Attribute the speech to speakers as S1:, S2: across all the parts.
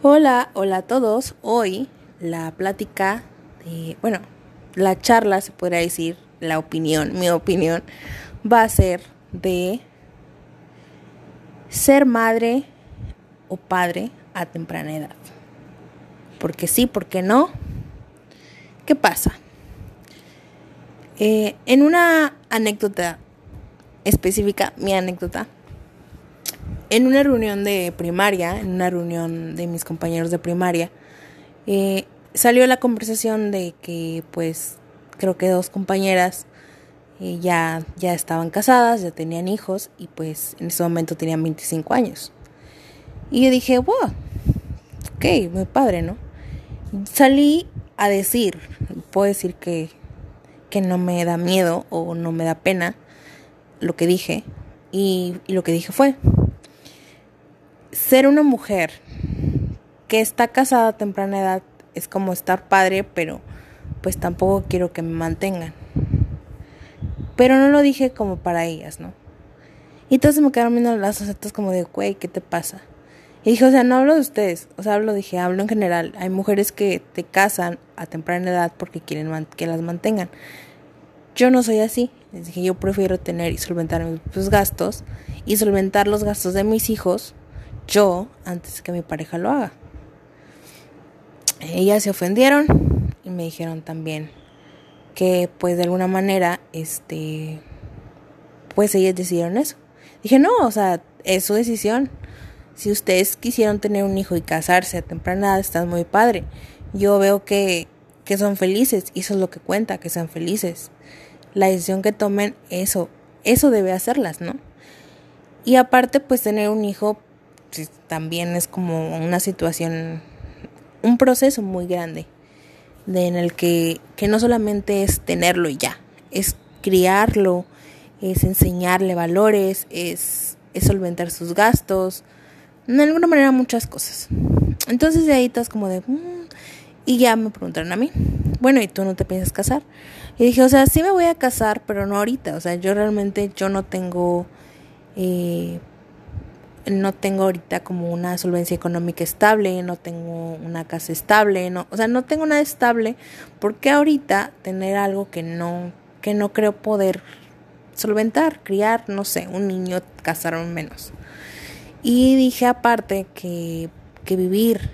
S1: Hola, hola a todos. Hoy la plática de, bueno, la charla se podría decir, la opinión, mi opinión, va a ser de ser madre o padre a temprana edad. Porque sí, porque no. ¿Qué pasa? Eh, en una anécdota específica, mi anécdota, en una reunión de primaria, en una reunión de mis compañeros de primaria, eh, salió la conversación de que pues creo que dos compañeras eh, ya, ya estaban casadas, ya tenían hijos y pues en ese momento tenían 25 años. Y yo dije, wow, ok, muy padre, ¿no? Salí a decir, puedo decir que, que no me da miedo o no me da pena lo que dije y, y lo que dije fue, ser una mujer que está casada a temprana edad es como estar padre, pero pues tampoco quiero que me mantengan. Pero no lo dije como para ellas, ¿no? Y entonces me quedaron viendo las osetas como de, güey, ¿qué te pasa? Y dije, o sea, no hablo de ustedes, o sea, hablo, dije, hablo en general. Hay mujeres que te casan a temprana edad porque quieren que las mantengan. Yo no soy así. Les dije, yo prefiero tener y solventar mis gastos y solventar los gastos de mis hijos yo antes que mi pareja lo haga. Ellas se ofendieron y me dijeron también que pues de alguna manera este pues ellas decidieron eso. Dije, "No, o sea, es su decisión. Si ustedes quisieron tener un hijo y casarse a temprana edad, están muy padre. Yo veo que que son felices y eso es lo que cuenta, que sean felices. La decisión que tomen, eso, eso debe hacerlas, ¿no? Y aparte, pues tener un hijo también es como una situación, un proceso muy grande, de, en el que, que no solamente es tenerlo y ya, es criarlo, es enseñarle valores, es, es solventar sus gastos, de alguna manera muchas cosas. Entonces de ahí estás como de... Mm", y ya me preguntaron a mí, bueno, ¿y tú no te piensas casar? Y dije, o sea, sí me voy a casar, pero no ahorita. O sea, yo realmente, yo no tengo eh, no tengo ahorita como una solvencia económica estable, no tengo una casa estable, no, o sea, no tengo nada estable, porque ahorita tener algo que no que no creo poder solventar, criar, no sé, un niño, casarme menos. Y dije aparte que, que vivir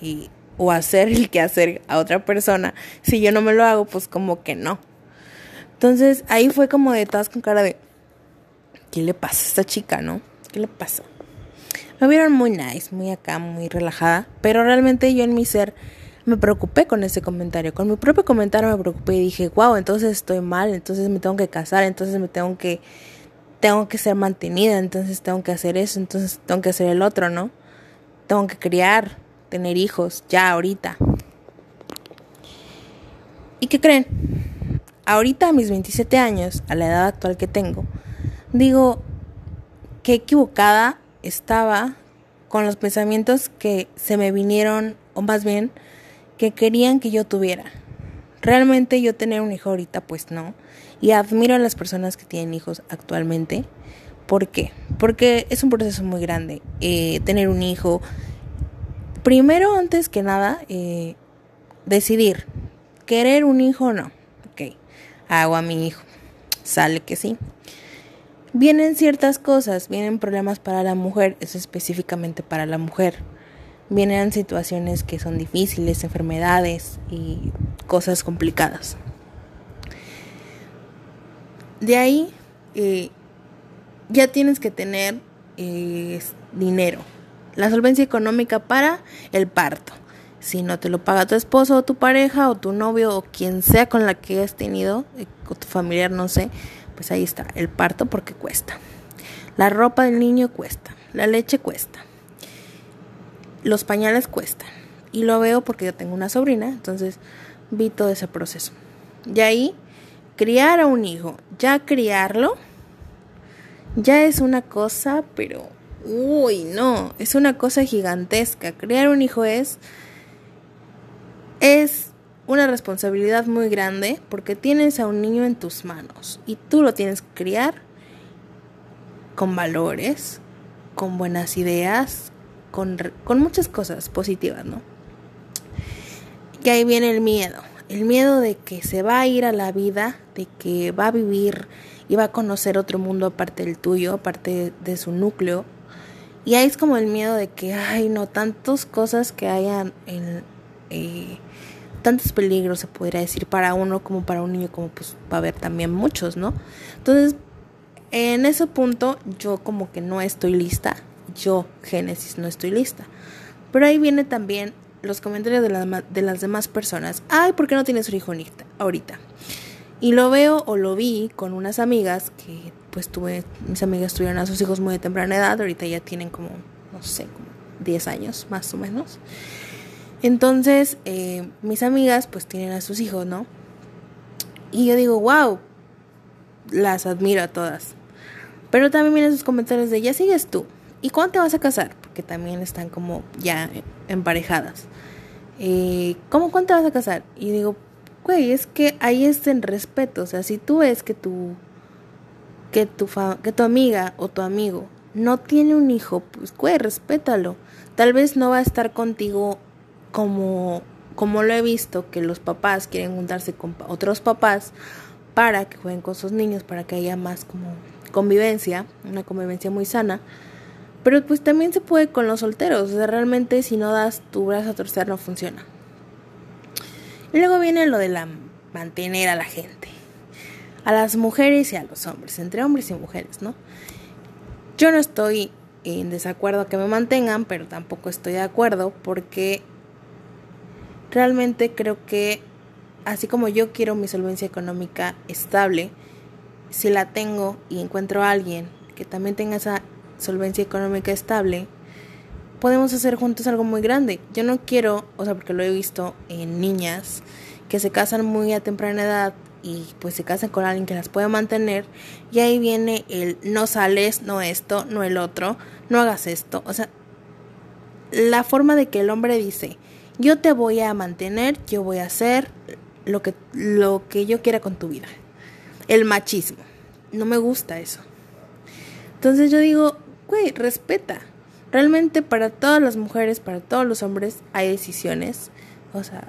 S1: y, o hacer el que hacer a otra persona, si yo no me lo hago, pues como que no. Entonces ahí fue como de todas con cara de, ¿qué le pasa a esta chica, no? ¿Qué le pasa? Me vieron muy nice, muy acá, muy relajada, pero realmente yo en mi ser me preocupé con ese comentario. Con mi propio comentario me preocupé y dije, wow, entonces estoy mal, entonces me tengo que casar, entonces me tengo que, tengo que ser mantenida, entonces tengo que hacer eso, entonces tengo que hacer el otro, ¿no? Tengo que criar, tener hijos, ya ahorita. ¿Y qué creen? Ahorita a mis 27 años, a la edad actual que tengo, digo, qué equivocada estaba con los pensamientos que se me vinieron, o más bien, que querían que yo tuviera. Realmente yo tener un hijo ahorita, pues no. Y admiro a las personas que tienen hijos actualmente. ¿Por qué? Porque es un proceso muy grande. Eh, tener un hijo. Primero, antes que nada, eh, decidir. ¿Querer un hijo o no? Ok. Hago a mi hijo. Sale que sí vienen ciertas cosas, vienen problemas para la mujer, es específicamente para la mujer. Vienen situaciones que son difíciles, enfermedades y cosas complicadas. De ahí eh, ya tienes que tener eh, dinero, la solvencia económica para el parto. Si no te lo paga tu esposo o tu pareja o tu novio o quien sea con la que has tenido, eh, o tu familiar, no sé, pues ahí está, el parto porque cuesta. La ropa del niño cuesta, la leche cuesta, los pañales cuestan. Y lo veo porque yo tengo una sobrina, entonces vi todo ese proceso. Y ahí, criar a un hijo, ya criarlo, ya es una cosa, pero, uy, no, es una cosa gigantesca. Criar un hijo es, es una responsabilidad muy grande porque tienes a un niño en tus manos y tú lo tienes que criar con valores, con buenas ideas, con, con muchas cosas positivas, ¿no? Y ahí viene el miedo, el miedo de que se va a ir a la vida, de que va a vivir y va a conocer otro mundo aparte del tuyo, aparte de su núcleo. Y ahí es como el miedo de que, ay, no, tantas cosas que hayan en... Eh, tantos peligros, se podría decir, para uno como para un niño, como pues va a haber también muchos, ¿no? Entonces, en ese punto yo como que no estoy lista, yo, Génesis, no estoy lista. Pero ahí viene también los comentarios de, de las demás personas. Ay, ¿por qué no tienes un hijo ahorita? Y lo veo o lo vi con unas amigas que pues tuve, mis amigas tuvieron a sus hijos muy de temprana edad, ahorita ya tienen como, no sé, como 10 años más o menos. Entonces, eh, mis amigas pues tienen a sus hijos, ¿no? Y yo digo, wow, las admiro a todas. Pero también vienen sus comentarios de, ya sigues tú. ¿Y cuándo te vas a casar? Porque también están como ya emparejadas. Eh, ¿Cómo cuándo te vas a casar? Y digo, güey, es que ahí es en respeto. O sea, si tú ves que tu, que tu, que tu amiga o tu amigo no tiene un hijo, pues, güey, respétalo. Tal vez no va a estar contigo como, como lo he visto, que los papás quieren juntarse con otros papás para que jueguen con sus niños, para que haya más como convivencia, una convivencia muy sana. Pero pues también se puede con los solteros, o sea, realmente si no das tu brazo a torcer no funciona. Y luego viene lo de la mantener a la gente, a las mujeres y a los hombres, entre hombres y mujeres, ¿no? Yo no estoy en desacuerdo que me mantengan, pero tampoco estoy de acuerdo porque Realmente creo que así como yo quiero mi solvencia económica estable, si la tengo y encuentro a alguien que también tenga esa solvencia económica estable, podemos hacer juntos algo muy grande. Yo no quiero, o sea, porque lo he visto en niñas que se casan muy a temprana edad y pues se casan con alguien que las puede mantener y ahí viene el no sales, no esto, no el otro, no hagas esto. O sea, la forma de que el hombre dice, yo te voy a mantener, yo voy a hacer lo que, lo que yo quiera con tu vida. El machismo. No me gusta eso. Entonces yo digo, güey, respeta. Realmente para todas las mujeres, para todos los hombres hay decisiones. O sea,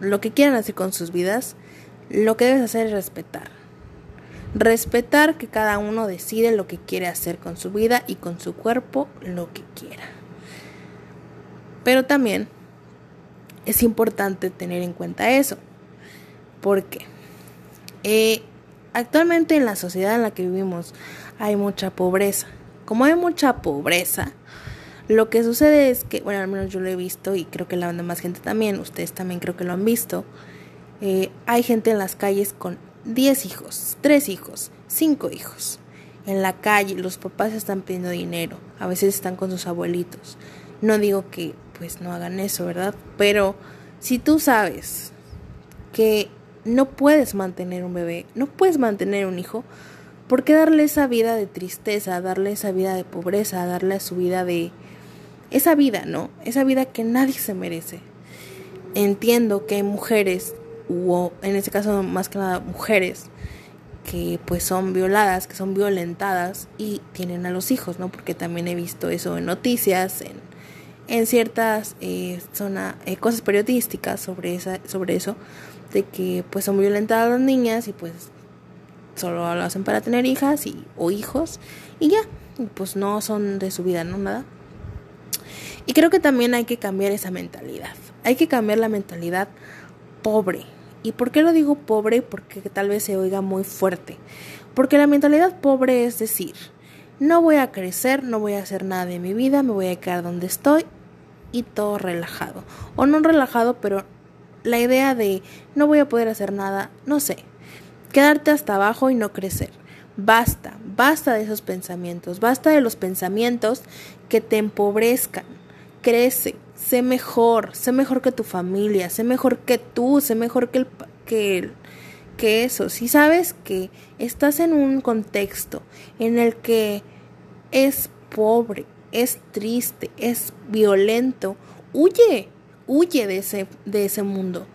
S1: lo que quieran hacer con sus vidas, lo que debes hacer es respetar. Respetar que cada uno decide lo que quiere hacer con su vida y con su cuerpo, lo que quiera. Pero también es importante tener en cuenta eso. Porque eh, actualmente en la sociedad en la que vivimos hay mucha pobreza. Como hay mucha pobreza, lo que sucede es que, bueno, al menos yo lo he visto y creo que la demás gente también, ustedes también creo que lo han visto, eh, hay gente en las calles con 10 hijos, 3 hijos, 5 hijos. En la calle los papás están pidiendo dinero, a veces están con sus abuelitos. No digo que pues no hagan eso, ¿verdad? Pero si tú sabes que no puedes mantener un bebé, no puedes mantener un hijo, ¿por qué darle esa vida de tristeza, darle esa vida de pobreza, darle su vida de... esa vida, ¿no? Esa vida que nadie se merece. Entiendo que hay mujeres, o en este caso más que nada mujeres, que pues son violadas, que son violentadas y tienen a los hijos, ¿no? Porque también he visto eso en noticias, en en ciertas eh, zona, eh, cosas periodísticas sobre, esa, sobre eso, de que pues son violentadas las niñas y pues solo lo hacen para tener hijas y, o hijos y ya, pues no son de su vida, no nada. Y creo que también hay que cambiar esa mentalidad. Hay que cambiar la mentalidad pobre. ¿Y por qué lo digo pobre? Porque tal vez se oiga muy fuerte. Porque la mentalidad pobre es decir, no voy a crecer, no voy a hacer nada de mi vida, me voy a quedar donde estoy y todo relajado. O no relajado, pero la idea de no voy a poder hacer nada, no sé. Quedarte hasta abajo y no crecer. Basta, basta de esos pensamientos, basta de los pensamientos que te empobrezcan. Crece, sé mejor, sé mejor que tu familia, sé mejor que tú, sé mejor que el, que, que eso. Si sabes que estás en un contexto en el que es pobre, es triste, es violento, huye, huye de ese, de ese mundo.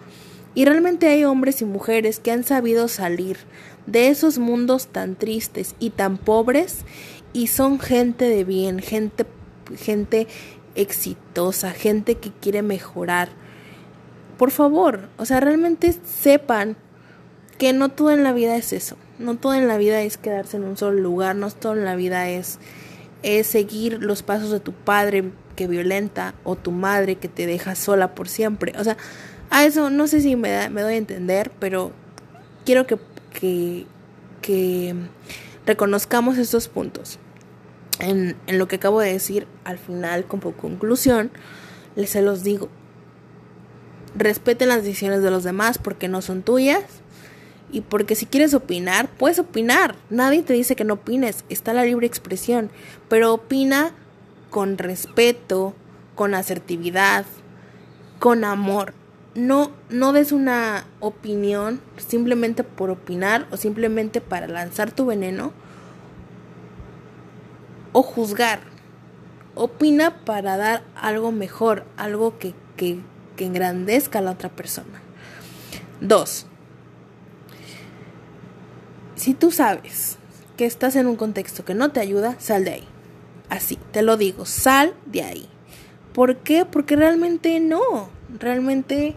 S1: Y realmente hay hombres y mujeres que han sabido salir de esos mundos tan tristes y tan pobres y son gente de bien, gente, gente exitosa, gente que quiere mejorar. Por favor, o sea, realmente sepan que no todo en la vida es eso. No todo en la vida es quedarse en un solo lugar, no todo en la vida es, es seguir los pasos de tu padre que violenta o tu madre que te deja sola por siempre. O sea, a eso no sé si me, me doy a entender, pero quiero que, que, que reconozcamos estos puntos. En, en, lo que acabo de decir, al final, como conclusión, les se los digo. Respeten las decisiones de los demás porque no son tuyas. Y porque si quieres opinar, puedes opinar. Nadie te dice que no opines. Está la libre expresión. Pero opina con respeto, con asertividad, con amor no, no des una opinión simplemente por opinar o simplemente para lanzar tu veneno o juzgar. Opina para dar algo mejor, algo que, que, que engrandezca a la otra persona. Dos, si tú sabes que estás en un contexto que no te ayuda, sal de ahí. Así, te lo digo, sal de ahí. ¿Por qué? Porque realmente no. Realmente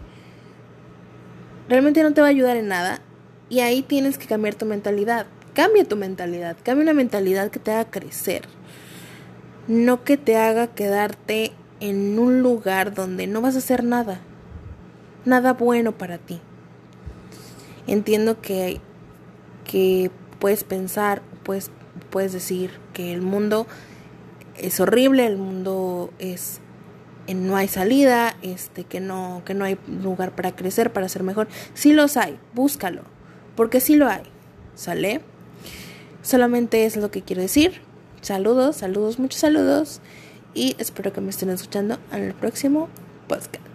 S1: realmente no te va a ayudar en nada y ahí tienes que cambiar tu mentalidad. Cambia tu mentalidad, cambia una mentalidad que te haga crecer, no que te haga quedarte en un lugar donde no vas a hacer nada, nada bueno para ti. Entiendo que, que puedes pensar, puedes, puedes decir que el mundo es horrible, el mundo es no hay salida, este, que no, que no hay lugar para crecer, para ser mejor. Sí los hay, búscalo, porque sí lo hay, ¿sale? Solamente es lo que quiero decir. Saludos, saludos, muchos saludos y espero que me estén escuchando en el próximo podcast.